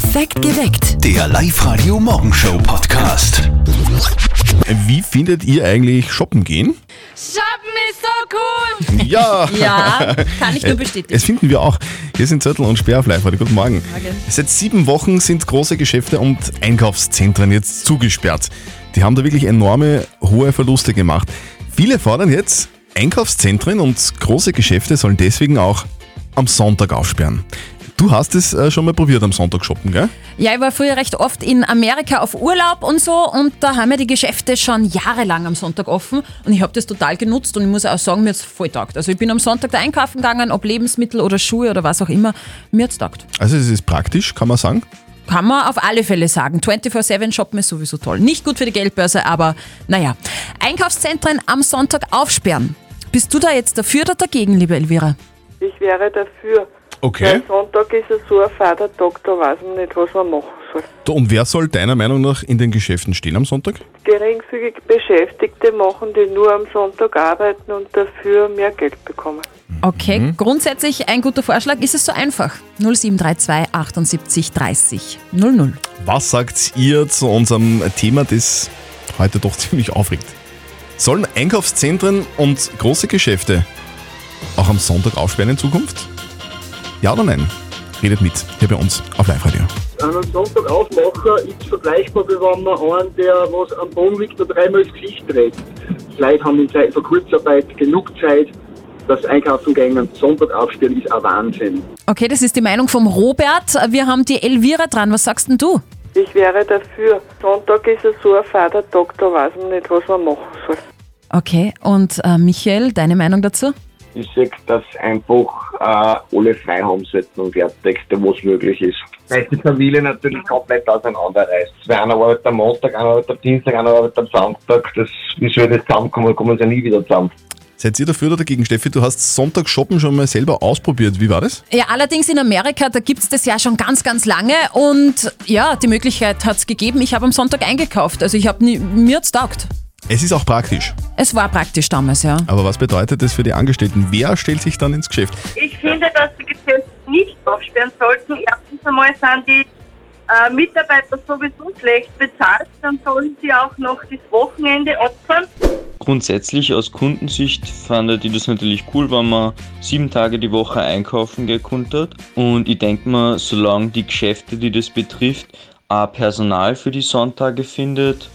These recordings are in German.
Perfekt geweckt. Der Live-Radio Morgenshow Podcast. Wie findet ihr eigentlich shoppen gehen? Shoppen ist so cool! Ja! Ja, kann ich nur bestätigen. Das finden wir auch. Hier sind Zettel und Sperr auf live -Radio. Guten Morgen. Morgen. Seit sieben Wochen sind große Geschäfte und Einkaufszentren jetzt zugesperrt. Die haben da wirklich enorme hohe Verluste gemacht. Viele fordern jetzt, Einkaufszentren und große Geschäfte sollen deswegen auch am Sonntag aufsperren. Du hast es äh, schon mal probiert am Sonntag shoppen, gell? Ja, ich war früher recht oft in Amerika auf Urlaub und so und da haben ja die Geschäfte schon jahrelang am Sonntag offen und ich habe das total genutzt und ich muss auch sagen, mir hat's voll taugt. Also ich bin am Sonntag da einkaufen gegangen, ob Lebensmittel oder Schuhe oder was auch immer, mir hat's taugt. Also es ist praktisch, kann man sagen. Kann man auf alle Fälle sagen. 24-7 shoppen ist sowieso toll. Nicht gut für die Geldbörse, aber naja. Einkaufszentren am Sonntag aufsperren. Bist du da jetzt dafür oder dagegen, liebe Elvira? Ich wäre dafür. Okay. Weil Sonntag ist ja so ein Vatertag, da weiß man nicht, was man machen soll. Du, Und wer soll deiner Meinung nach in den Geschäften stehen am Sonntag? Geringfügig Beschäftigte machen, die nur am Sonntag arbeiten und dafür mehr Geld bekommen. Okay, grundsätzlich ein guter Vorschlag. Ist es so einfach? 0732 78 30 00. Was sagt ihr zu unserem Thema, das heute doch ziemlich aufregt? Sollen Einkaufszentren und große Geschäfte auch am Sonntag aufsperren in Zukunft? Ja oder nein? Redet mit hier bei uns auf Live-Radio. einen Sonntag aufmachen ist vergleichbar, wie wenn man einen, der was am Boden liegt, und dreimal das Gesicht dreht. Die Leute haben in Zeiten von Kurzarbeit genug Zeit, das Einkaufen gehen. Sonntag aufstehen ist ein Wahnsinn. Okay, das ist die Meinung vom Robert. Wir haben die Elvira dran. Was sagst denn du? Ich wäre dafür. Sonntag ist ja so ein Vatertag, da weiß man nicht, was man machen soll. Okay, und äh, Michael, deine Meinung dazu? Ich sag, dass einfach äh, alle frei haben sollten und fertig, wo es möglich ist. Weil die Familie natürlich komplett auseinanderreißt. Weil einer arbeitet am Montag, einer arbeitet am Dienstag, einer arbeitet am Samstag. Das, wie soll das zusammenkommen? Kommen sie ja nie wieder zusammen. Seid ihr dafür oder dagegen, Steffi? Du hast Sonntag shoppen schon mal selber ausprobiert. Wie war das? Ja, allerdings in Amerika, da gibt's das ja schon ganz, ganz lange und ja, die Möglichkeit hat's gegeben. Ich habe am Sonntag eingekauft, also ich habe mir hat's taugt. Es ist auch praktisch. Es war praktisch damals, ja. Aber was bedeutet das für die Angestellten? Wer stellt sich dann ins Geschäft? Ich finde, dass die Geschäfte nicht aufsperren sollten. Erstens einmal sind die äh, Mitarbeiter sowieso schlecht bezahlt, dann sollen sie auch noch das Wochenende opfern. Grundsätzlich aus Kundensicht fand ich das natürlich cool, wenn man sieben Tage die Woche einkaufen gekonnt hat. Und ich denke mal, solange die Geschäfte, die das betrifft, auch Personal für die Sonntage findet,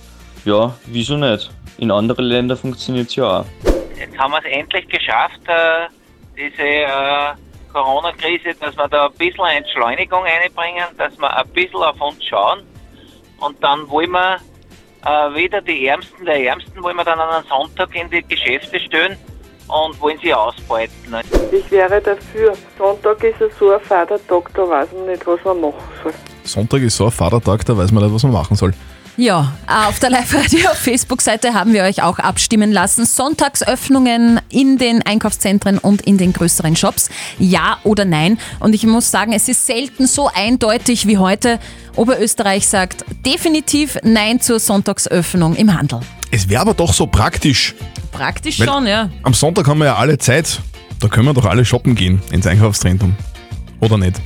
ja, wieso nicht? In anderen Ländern funktioniert es ja auch. Jetzt haben wir es endlich geschafft, äh, diese äh, Corona-Krise, dass wir da ein bisschen Entschleunigung einbringen, dass wir ein bisschen auf uns schauen. Und dann wollen wir äh, wieder die Ärmsten der Ärmsten, wollen wir dann an einem Sonntag in die Geschäfte stellen und wollen sie ausbeuten. Ich wäre dafür. Sonntag ist ja so ein Vatertag, da weiß man nicht, was man machen soll. Sonntag ist so ein Vatertag, da weiß man nicht, was man machen soll. Ja, auf der Live-Radio-Facebook-Seite haben wir euch auch abstimmen lassen. Sonntagsöffnungen in den Einkaufszentren und in den größeren Shops. Ja oder nein? Und ich muss sagen, es ist selten so eindeutig wie heute. Oberösterreich sagt definitiv Nein zur Sonntagsöffnung im Handel. Es wäre aber doch so praktisch. Praktisch Weil- schon, ja. Am Sonntag haben wir ja alle Zeit. Da können wir doch alle shoppen gehen ins Einkaufszentrum. Oder nicht?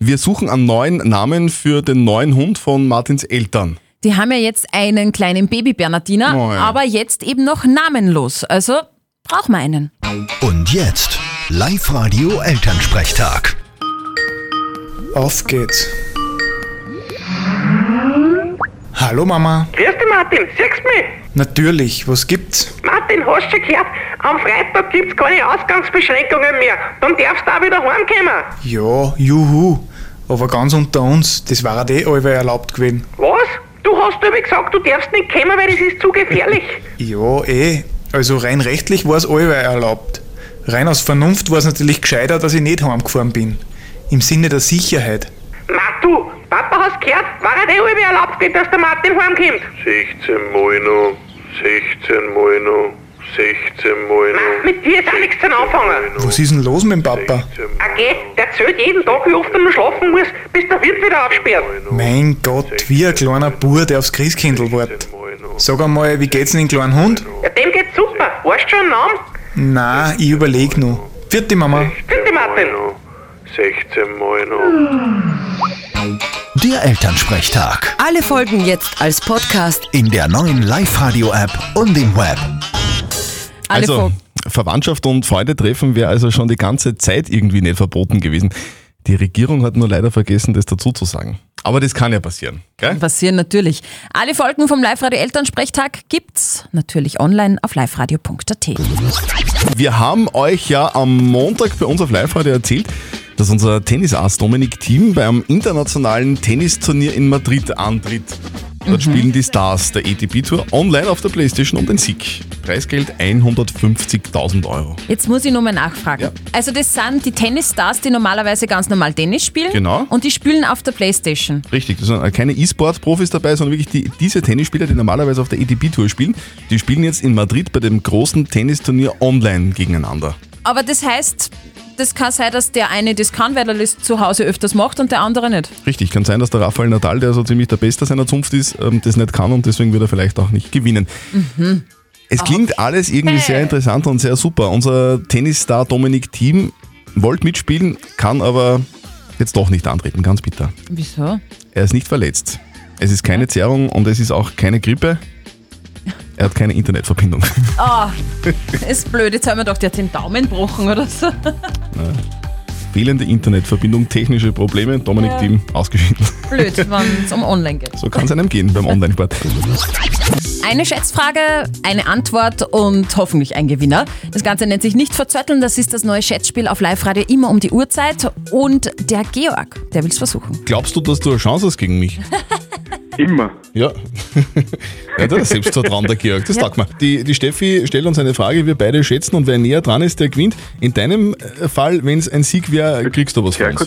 Wir suchen einen neuen Namen für den neuen Hund von Martins Eltern. Die haben ja jetzt einen kleinen Baby-Bernardiner, Oh ja. aber jetzt eben noch namenlos. Also brauchen wir einen. Und jetzt Live-Radio Elternsprechtag. Auf geht's. Hallo Mama. Grüß dich, Martin. Siehst du mich? Natürlich, was gibt's? Martin, hast du schon gehört? Am Freitag gibt's keine Ausgangsbeschränkungen mehr. Dann darfst du auch wieder heimkommen. Ja, juhu. Aber ganz unter uns, das war eh allweil erlaubt gewesen. Was? Du hast aber gesagt, du darfst nicht kommen, weil das ist zu gefährlich. Ja, eh. Also rein rechtlich war es allweil erlaubt. Rein aus Vernunft war es natürlich gescheiter, dass ich nicht heimgefahren bin. Im Sinne der Sicherheit. Du, Papa hast gehört, war halt eh allweil erlaubt gewesen, dass der Martin heimkommt. 16 Mal noch, 16 Mal noch, 16 Mal noch. Mit dir ist auch nichts zum Anfangen. Was ist denn los mit dem Papa? Okay, der zählt jeden Tag, wie oft er noch schlafen muss, bis der Wirt wieder aufsperrt. Mein Gott, wie ein kleiner Bur, der aufs Christkindl wartet. Sag einmal, wie geht's denn den kleinen Hund? Ja, dem geht's super. Weißt du schon einen Namen? Na, ich überleg noch. Vierte Mama. Bitte, Martin. 16 Mal noch. Der Elternsprechtag. Alle Folgen jetzt als Podcast. In der neuen Live-Radio-App und im Web. Also, Verwandtschaft und Freunde treffen wäre also schon die ganze Zeit irgendwie nicht verboten gewesen. Die Regierung hat nur leider vergessen, das dazu zu sagen. Aber das kann ja passieren. Gell? Passieren natürlich. Alle Folgen vom Live-Radio Elternsprechtag gibt's natürlich online auf liveradio.at. Wir haben euch ja am Montag bei uns auf Live-Radio erzählt, dass unser Tennisass Dominik Thiem beim internationalen Tennisturnier in Madrid antritt. Dort spielen die Stars der ATP Tour online auf der Playstation um den Sieg. Preisgeld 150.000 Euro. Jetzt muss ich nochmal nachfragen. Also das sind die Tennisstars, die normalerweise ganz normal Tennis spielen. Genau. Und die spielen auf der Playstation. Richtig, das sind keine E-Sport-Profis dabei, sondern wirklich die, diese Tennisspieler, die normalerweise auf der ATP Tour spielen, die spielen jetzt in Madrid bei dem großen Tennisturnier online gegeneinander. Aber das heißt, das kann sein, dass der eine das kann, weil er das zu Hause öfters macht und der andere nicht. Richtig, kann sein, dass der Rafael Nadal, der so ziemlich der Beste seiner Zunft ist, ähm, das nicht kann und deswegen wird er vielleicht auch nicht gewinnen. Mhm. Es klingt alles irgendwie sehr interessant und sehr super. Unser Tennisstar Dominik Thiem wollte mitspielen, kann aber jetzt doch nicht antreten, ganz bitter. Wieso? Er ist nicht verletzt. Es ist keine Zerrung und es ist auch keine Grippe. Er hat keine Internetverbindung. Ah, ist blöd. Jetzt haben wir doch, der hat den Daumen gebrochen oder so. Fehlende Internetverbindung, technische Probleme, Dominik Ja. Ausgeschieden. Blöd, wenn es um online geht. So kann es einem gehen beim Online-Sport. Eine Schätzfrage, eine Antwort und hoffentlich ein Gewinner. Das Ganze nennt sich nicht verzötteln, das ist das neue Schätzspiel auf Live-Radio immer um die Uhrzeit. Und der Georg, der will es versuchen. Glaubst du, dass du eine Chance hast gegen mich? Immer. Ja. ja, da ist Selbstvertrauen, der Georg. Das Ja. taugt mir. Die, die Steffi stellt uns eine Frage, wir beide schätzen und wer näher dran ist, der gewinnt. In deinem äh, Fall, wenn es ein Sieg wäre, kriegst du was von uns.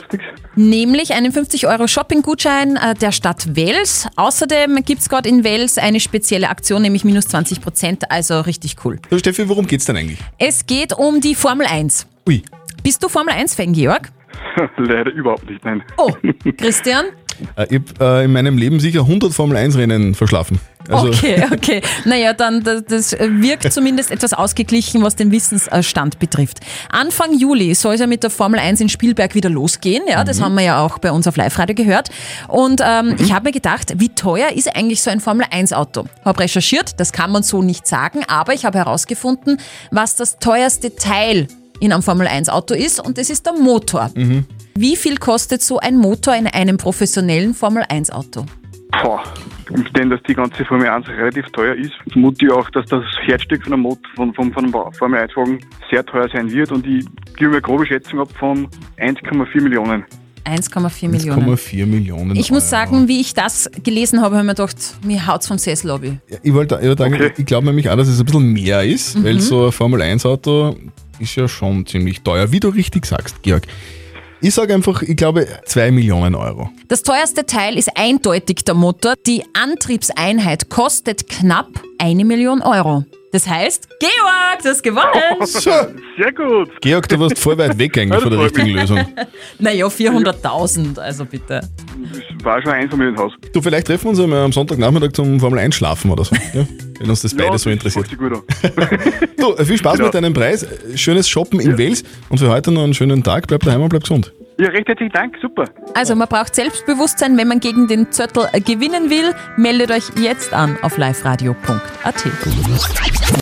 Nämlich einen 50-Euro-Shopping-Gutschein äh, der Stadt Wels. Außerdem gibt es gerade in Wels eine spezielle Aktion, nämlich minus 20 Prozent, also richtig cool. Du, Steffi, worum geht's denn eigentlich? Es geht um die Formel 1. Ui. Bist du Formel 1-Fan, Georg? Leider überhaupt nicht, nein. Oh, Christian? Äh, ich habe äh, in meinem Leben sicher 100 Formel-1-Rennen verschlafen. Also, Okay, okay. Naja, dann das, wirkt zumindest etwas ausgeglichen, was den Wissensstand betrifft. Anfang Juli soll es ja mit der Formel 1 in Spielberg wieder losgehen. Ja, das Mhm. haben wir ja auch bei uns auf Live-Radio gehört. Und ähm, ich habe mir gedacht, wie teuer ist eigentlich so ein Formel 1 Auto? Habe recherchiert, das kann man so nicht sagen, aber ich habe herausgefunden, was das teuerste Teil in einem Formel 1 Auto ist und das ist der Motor. Mhm. Wie viel kostet so ein Motor in einem professionellen Formel 1 Auto? Boah. Und denn, dass die ganze Formel 1 relativ teuer ist, vermute ich auch, dass das Herzstück von einem, Mot von, von, von einem Formel 1 Wagen sehr teuer sein wird und ich gebe eine grobe Schätzung ab von 1,4 Millionen. 1,4 Millionen. 1,4 Millionen. Ich muss Euro. sagen, wie ich das gelesen habe, habe ich mir gedacht, mir haut's vom Sessel ab. Ich wollte ich sagen, ich glaube nämlich auch, dass es ein bisschen mehr ist, Mhm. weil so ein Formel-1-Auto ist ja schon ziemlich teuer, wie du richtig sagst, Georg. Ich sage einfach, ich glaube 2 Millionen Euro. Das teuerste Teil ist eindeutig der Motor. Die Antriebseinheit kostet knapp eine Million Euro. Das heißt, Georg, du hast gewonnen. So. Sehr gut. Georg, du warst voll weit weg eigentlich von der richtigen Lösung. Naja, 400.000, also bitte. Das war schon ein Einfamilienhaus. Du, vielleicht treffen wir uns einmal am Sonntagnachmittag zum Formel 1 schlafen oder so. Ja? Wenn uns das beide so interessiert. Gut an. Du, viel Spaß Genau. mit deinem Preis. Schönes Shoppen in Wales und für heute noch einen schönen Tag. Bleib daheim und bleib gesund. Ja, recht herzlichen Dank, super. Also man braucht Selbstbewusstsein, wenn man gegen den Zöttl äh, gewinnen will. Meldet euch jetzt an auf liveradio.at.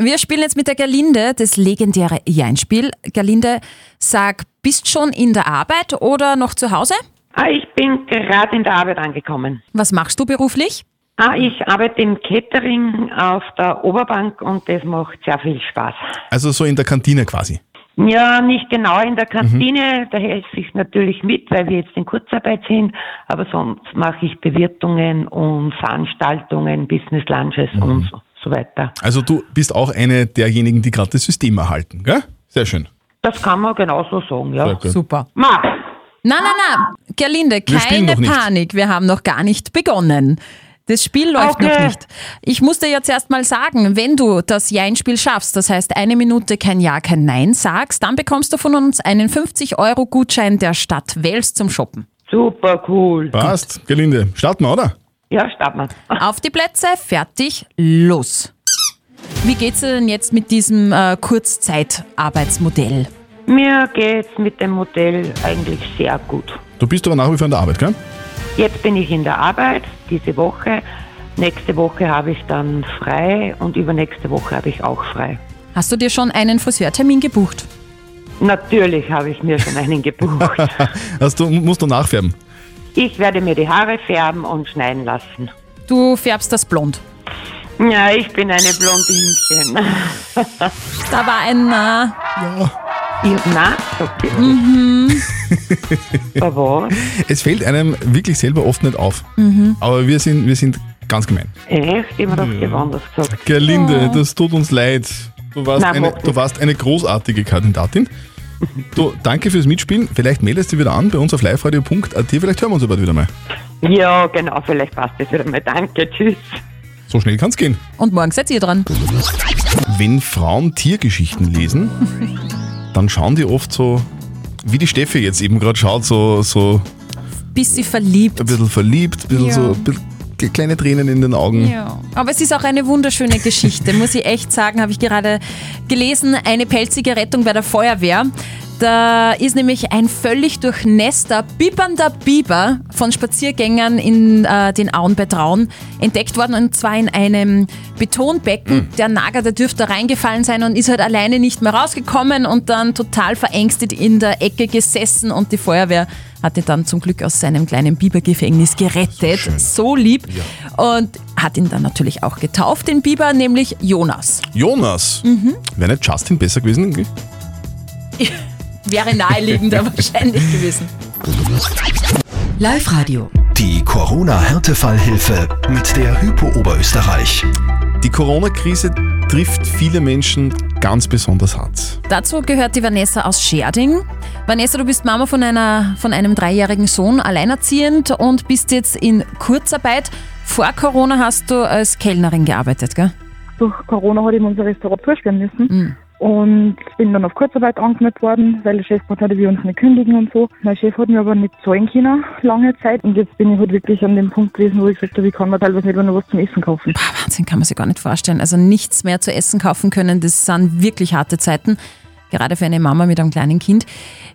Wir spielen jetzt mit der Gerlinde das legendäre Jeinspiel. Gerlinde, sag, bist schon in der Arbeit oder noch zu Hause? Ah, ich bin gerade in der Arbeit angekommen. Was machst du beruflich? Ah, ich arbeite im Catering auf der Oberbank und das macht sehr viel Spaß. Also so in der Kantine quasi. Ja, nicht genau in der Kantine, da helfe ich natürlich mit, weil wir jetzt in Kurzarbeit sind, aber sonst mache ich Bewirtungen und Veranstaltungen, Business Lunches und so, so weiter. Also du bist auch eine derjenigen, die gerade das System erhalten, gell? Sehr schön. Das kann man genauso sagen, ja. Super. Ma, Nein, nein, nein, Gerlinde, Wir keine nicht. Panik, wir haben noch gar nicht begonnen. Das Spiel läuft Okay. noch nicht. Ich muss dir jetzt erst mal sagen, wenn du das Ja-Spiel schaffst, das heißt eine Minute kein Ja, kein Nein sagst, dann bekommst du von uns einen 50-Euro-Gutschein der Stadt Wels zum Shoppen. super cool. Passt, Gelinde. Starten wir, oder? Ja, starten wir. Auf die Plätze, fertig, los. Wie geht's dir denn jetzt mit diesem äh, Kurzzeitarbeitsmodell? Mir geht's mit dem Modell eigentlich sehr gut. Du bist aber nach wie vor in der Arbeit, gell? Jetzt bin ich in der Arbeit, diese Woche. Nächste Woche habe ich dann frei und übernächste Woche habe ich auch frei. Hast du dir schon einen Friseurtermin gebucht? Natürlich habe ich mir schon einen gebucht. Hast du, musst du nachfärben? Ich werde mir die Haare färben und schneiden lassen. Du färbst das blond. Ja, ich bin eine Blondinchen. Da war ein Na. Ja. Na, okay. Mhm. Aber Es fällt einem wirklich selber oft nicht auf. Mhm. Aber wir sind, wir sind ganz gemein. Echt? Immer doch ja. anders gesagt. Gerlinde, das tut uns leid. Du warst, Nein, eine, du warst eine großartige Kandidatin. Du, danke fürs Mitspielen. Vielleicht meldest du wieder an bei uns auf liveradio.at. Vielleicht hören wir uns ja bald wieder mal. Ja, genau, vielleicht passt das wieder mal. Danke, tschüss. So schnell kann es gehen. Und morgen seid ihr dran. Wenn Frauen Tiergeschichten lesen, dann schauen die oft so, wie die Steffi jetzt eben gerade schaut, so, so Bist sie verliebt? ein bisschen verliebt, ein bisschen Ja. so ein bisschen kleine Tränen in den Augen. Ja. Aber es ist auch eine wunderschöne Geschichte, muss ich echt sagen, habe ich gerade gelesen. Eine pelzige Rettung bei der Feuerwehr. Da ist nämlich ein völlig durchnässter, bibbernder Biber von Spaziergängern in äh, den Auen bei Traun entdeckt worden und zwar in einem Betonbecken. Der Nager, der dürfte da reingefallen sein und ist halt alleine nicht mehr rausgekommen und dann total verängstigt in der Ecke gesessen und die Feuerwehr hat ihn dann zum Glück aus seinem kleinen Bibergefängnis gerettet. So lieb. Und hat ihn dann natürlich auch getauft, den Biber, nämlich Jonas. Jonas, Mhm. wäre nicht Justin besser gewesen? Wäre naheliegender wahrscheinlich gewesen. Live-Radio. Die Corona-Härtefallhilfe mit der Hypo Oberösterreich. Die Corona-Krise trifft viele Menschen ganz besonders hart. Dazu gehört die Vanessa aus Scherding. Vanessa, du bist Mama von, einer, von einem dreijährigen Sohn, alleinerziehend und bist jetzt in Kurzarbeit. Vor Corona hast du als Kellnerin gearbeitet, gell? Durch Corona hat ihm unser Restaurant zusperren müssen. Und bin dann auf Kurzarbeit angemeldet worden, weil der Chef gesagt hat, wir uns nicht kündigen und so. Mein Chef hat mir aber nicht zahlen können, lange Zeit. Und jetzt bin ich halt wirklich an dem Punkt gewesen, wo ich gesagt habe, ich kann mir teilweise nicht mehr noch was zum Essen kaufen. Wahnsinn, kann man sich gar nicht vorstellen. Also nichts mehr zu essen kaufen können, das sind wirklich harte Zeiten. Gerade für eine Mama mit einem kleinen Kind.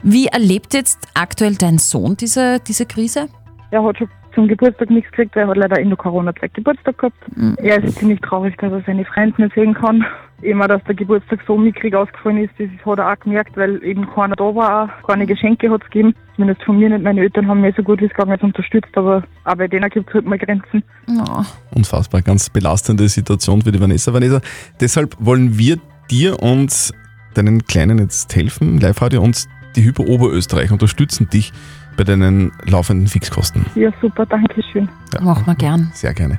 Wie erlebt jetzt aktuell dein Sohn diese, diese Krise? Er hat schon zum Geburtstag nichts gekriegt, weil er hat leider in der Corona-Zeit Geburtstag gehabt. Mhm. Er ist ziemlich traurig, dass er seine Freunde nicht sehen kann. Immer, dass der Geburtstag so mickrig ausgefallen ist, das hat er auch gemerkt, weil eben keiner da war, auch keine Geschenke hat es gegeben. Zumindest von mir nicht. Meine Eltern haben mich so gut wie es gegangen ist unterstützt, aber auch bei denen gibt es halt mal Grenzen. Oh. Unfassbar, ganz belastende Situation für die Vanessa. Vanessa, deshalb wollen wir dir und deinen Kleinen jetzt helfen, Live-Radio und die Hypo Oberösterreich unterstützen dich bei deinen laufenden Fixkosten. Ja, super, danke schön. Ja, Machen wir gern. Sehr gerne.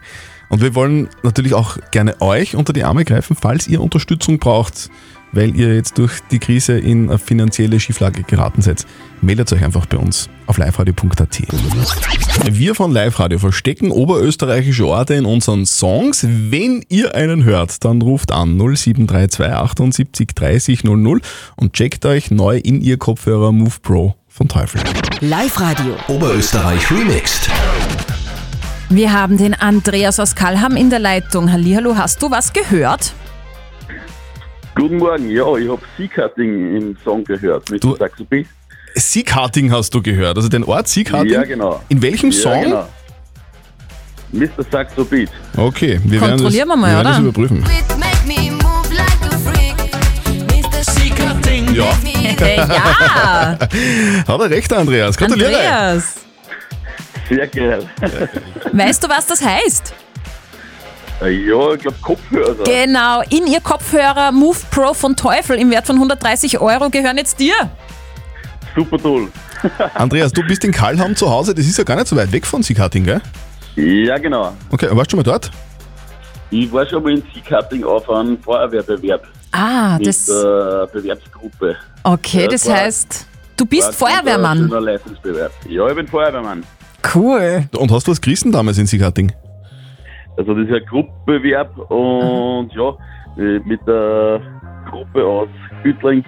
Und wir wollen natürlich auch gerne euch unter die Arme greifen, falls ihr Unterstützung braucht, weil ihr jetzt durch die Krise in eine finanzielle Schieflage geraten seid. Meldet euch einfach bei uns auf liveradio.at. Wir von Live Radio verstecken oberösterreichische Orte in unseren Songs. Wenn ihr einen hört, dann ruft an 0732 78 30 00 und checkt euch neu in ihr Kopfhörer Move Pro von Teufel. Live-Radio. Oberösterreich remixed. Wir haben den Andreas aus Kalham in der Leitung. Hallihallo, hast du was gehört? Guten Morgen, ja, ich habe Seacutting im Song gehört mit Du- Saxo Beat. Siegharting hast du gehört, also den Ort Siegharting? Ja, genau. In welchem ja, Song? Genau. Mr. Saxo Beat. Okay, wir werden das, wir mal, wir werden das oder? überprüfen. Ja. Ja. Hat er recht, Andreas. Gratuliere. Andreas, Sehr geil. weißt du, was das heißt? ja, ich glaube Kopfhörer. Genau, in ihr Kopfhörer Move Pro von Teufel im Wert von 130 Euro gehören jetzt dir. Super toll. Andreas, du bist in Kalham zu Hause, das ist ja gar nicht so weit weg von Siegharting, gell? Ja, genau. Okay, warst du schon mal dort? Ich war schon mal in Seacutting auf einem Feuerwehrbewerb. Ah, mit das. der Bewerbsgruppe. Okay, das war- heißt, du bist ein Feuerwehrmann. schöner Leistungsbewerb. Ja, ich bin Feuerwehrmann. Cool. Und hast du was gerissen damals in Siegharting? Also das ist ein Gruppenbewerb und ja, äh, mit der Gruppe aus Gütling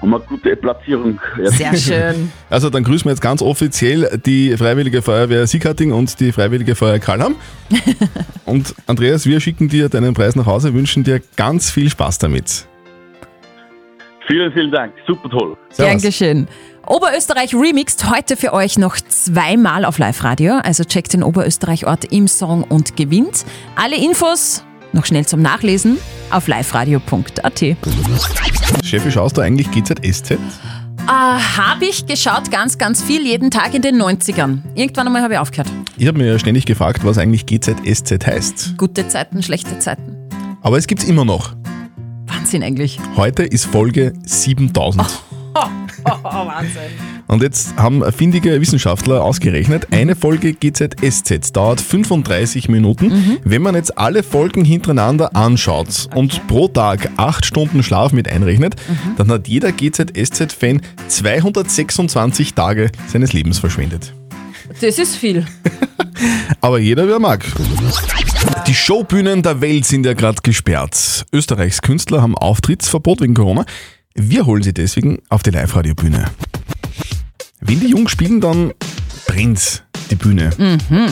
haben wir eine gute Platzierung. erzielt. Also dann grüßen wir jetzt ganz offiziell die Freiwillige Feuerwehr Siegharting und die Freiwillige Feuerwehr Kalham. und Andreas, wir schicken dir deinen Preis nach Hause, wünschen dir ganz viel Spaß damit. Vielen, vielen Dank. Super toll. Servus. Dankeschön. Oberösterreich remixed heute für euch noch zweimal auf Live-Radio. Also checkt den Oberösterreich-Ort im Song und gewinnt. Alle Infos noch schnell zum Nachlesen auf liveradio.at. Cheffi, schaust du eigentlich GZSZ? Äh, habe ich geschaut ganz, ganz viel, jeden Tag in den 90ern. Irgendwann einmal habe ich aufgehört. Ich habe mir ja ständig gefragt, was eigentlich GZSZ heißt. Gute Zeiten, schlechte Zeiten. Aber es gibt's immer noch. Wahnsinn eigentlich. Heute ist Folge 7000. Oh, oh, oh, Wahnsinn. Und jetzt haben findige Wissenschaftler ausgerechnet, eine Folge GZSZ dauert 35 Minuten. Wenn man jetzt alle Folgen hintereinander anschaut und pro Tag 8 Stunden Schlaf mit einrechnet, dann hat jeder GZSZ-Fan 226 Tage seines Lebens verschwendet. Das ist viel. Aber jeder, wer mag. Die Showbühnen der Welt sind ja gerade gesperrt. Österreichs Künstler haben Auftrittsverbot wegen Corona. Wir holen sie deswegen auf die Live-Radio-Bühne. Wenn die Jungs spielen, dann brennt die Bühne. Mhm.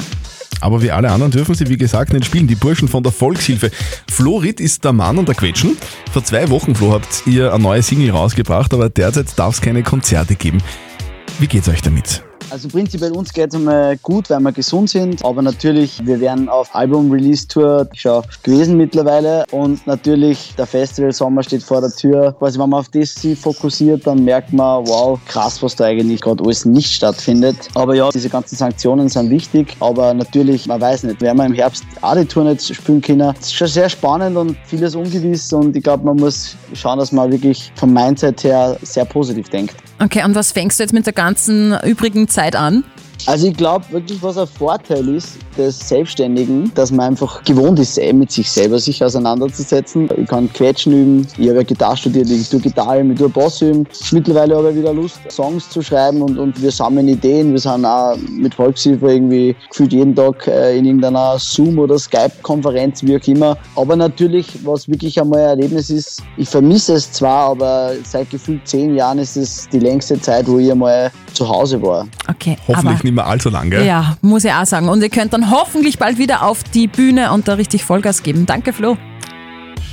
Aber wie alle anderen dürfen sie, wie gesagt, nicht spielen. Die Burschen von der Volkshilfe. Florit ist der Mann und der Quetschen. Vor zwei Wochen, Flo, habt ihr eine neue Single rausgebracht, aber derzeit darf es keine Konzerte geben. Wie geht's euch damit? Also prinzipiell uns geht es einmal gut, weil wir gesund sind. Aber natürlich, wir werden auf Album-Release-Tour schon gewesen mittlerweile. Und natürlich, der Festival-Sommer steht vor der Tür. Quasi, wenn man auf das sich fokussiert, dann merkt man, wow, krass, was da eigentlich gerade alles nicht stattfindet. Aber ja, diese ganzen Sanktionen sind wichtig. Aber natürlich, man weiß nicht, werden wir im Herbst auch die Tour nicht spielen können. Es ist schon sehr spannend und vieles ungewiss. Und ich glaube, man muss schauen, dass man wirklich vom Mindset her sehr positiv denkt. Okay, und was fängst du jetzt mit der ganzen übrigen Zeit an? Also ich glaube wirklich, was ein Vorteil ist des Selbstständigen, dass man einfach gewohnt ist, eh mit sich selber sich auseinanderzusetzen. Ich kann Quetschen üben, ich habe ja Gitarre studiert, ich tue Gitarre üben, ich tue Bass üben. Mittlerweile habe ich wieder Lust, Songs zu schreiben und, und wir sammeln Ideen. Wir sind auch mit Volkshilfe irgendwie gefühlt jeden Tag äh, in irgendeiner Zoom- oder Skype-Konferenz, wie auch immer. Aber natürlich, was wirklich einmal ein Erlebnis ist, ich vermisse es zwar, aber seit gefühlt zehn Jahren ist es die längste Zeit, wo ich einmal zu Hause war. Okay, Hoffentlich aber nicht mehr allzu lang, gell? ja, muss ich auch sagen. Und ihr könnt dann hoffentlich bald wieder auf die Bühne und da richtig Vollgas geben. Danke, Flo.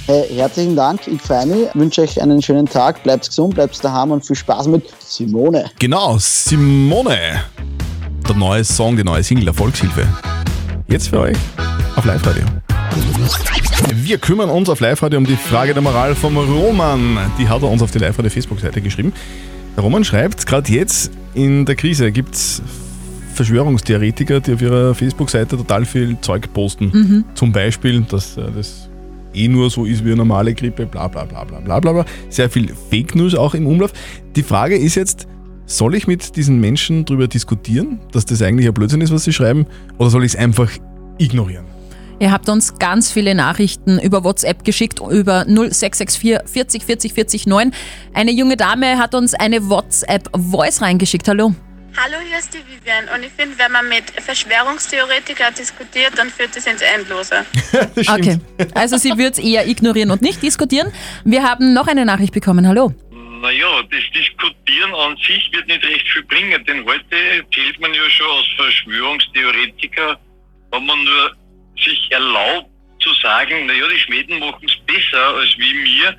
Hey, herzlichen Dank, ich freue mich, wünsche euch einen schönen Tag, bleibt gesund, bleibt daheim und viel Spaß mit Simone. Genau, Simone. Der neue Song, die neue Single der Volkshilfe. Jetzt für euch auf Live-Radio. Wir kümmern uns auf Live-Radio um die Frage der Moral vom Roman. Die hat er uns auf die Live-Radio-Facebook-Seite geschrieben. Der Roman schreibt, gerade jetzt in der Krise gibt es Verschwörungstheoretiker, die auf ihrer Facebook-Seite total viel Zeug posten. Mhm. Zum Beispiel, dass äh, das eh nur so ist wie eine normale Grippe, bla bla bla bla bla bla bla. Sehr viel Fake News auch im Umlauf. Die Frage ist jetzt, soll ich mit diesen Menschen darüber diskutieren, dass das eigentlich ein Blödsinn ist, was sie schreiben, oder soll ich es einfach ignorieren? Ihr habt uns ganz viele Nachrichten über WhatsApp geschickt, über 0664 40 40 40 9. Eine junge Dame hat uns eine WhatsApp-Voice reingeschickt. Hallo. Hallo, hier ist die Vivian und ich finde, wenn man mit Verschwörungstheoretikern diskutiert, dann führt das ins Endlose. Okay, also sie wird es eher ignorieren und nicht diskutieren. Wir haben noch eine Nachricht bekommen. Hallo. Naja, das Diskutieren an sich wird nicht recht viel bringen, denn heute zählt man ja schon als Verschwörungstheoretiker, wenn man nur sich erlaubt zu sagen, naja, die Schweden machen es besser als wie mir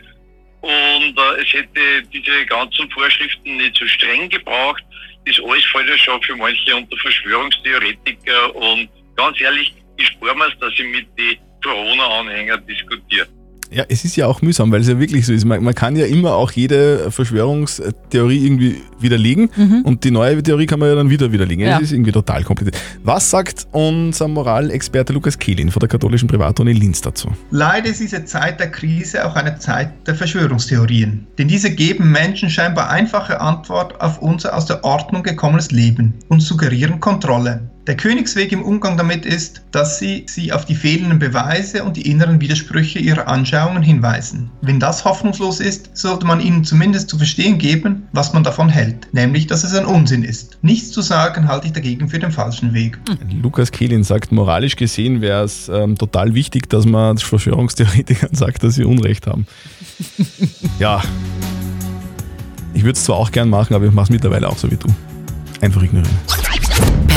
und äh, es hätte diese ganzen Vorschriften nicht so streng gebraucht. Das alles fällt ja schon für manche unter Verschwörungstheoretiker und ganz ehrlich, ich spare mir dass ich mit den Corona-Anhängern diskutiere. Ja, es ist ja auch mühsam, weil es ja wirklich so ist. Man, man kann ja immer auch jede Verschwörungstheorie irgendwie widerlegen Mhm. und die neue Theorie kann man ja dann wieder widerlegen. Ja. Das ist irgendwie total kompliziert. Was sagt unser Moralexperte Lukas Kehlin von der katholischen Privatuni Linz dazu? Leider ist diese Zeit der Krise auch eine Zeit der Verschwörungstheorien. Denn diese geben Menschen scheinbar einfache Antwort auf unser aus der Ordnung gekommenes Leben und suggerieren Kontrolle. Der Königsweg im Umgang damit ist, dass sie sie auf die fehlenden Beweise und die inneren Widersprüche ihrer Anschauungen hinweisen. Wenn das hoffnungslos ist, sollte man ihnen zumindest zu verstehen geben, was man davon hält, nämlich dass es ein Unsinn ist. Nichts zu sagen halte ich dagegen für den falschen Weg. Lukas Kehlin sagt, moralisch gesehen wäre es ähm, total wichtig, dass man Verschwörungstheoretikern sagt, dass sie Unrecht haben. ja. Ich würde es zwar auch gern machen, aber ich mache es mittlerweile auch so wie du. Einfach ignorieren.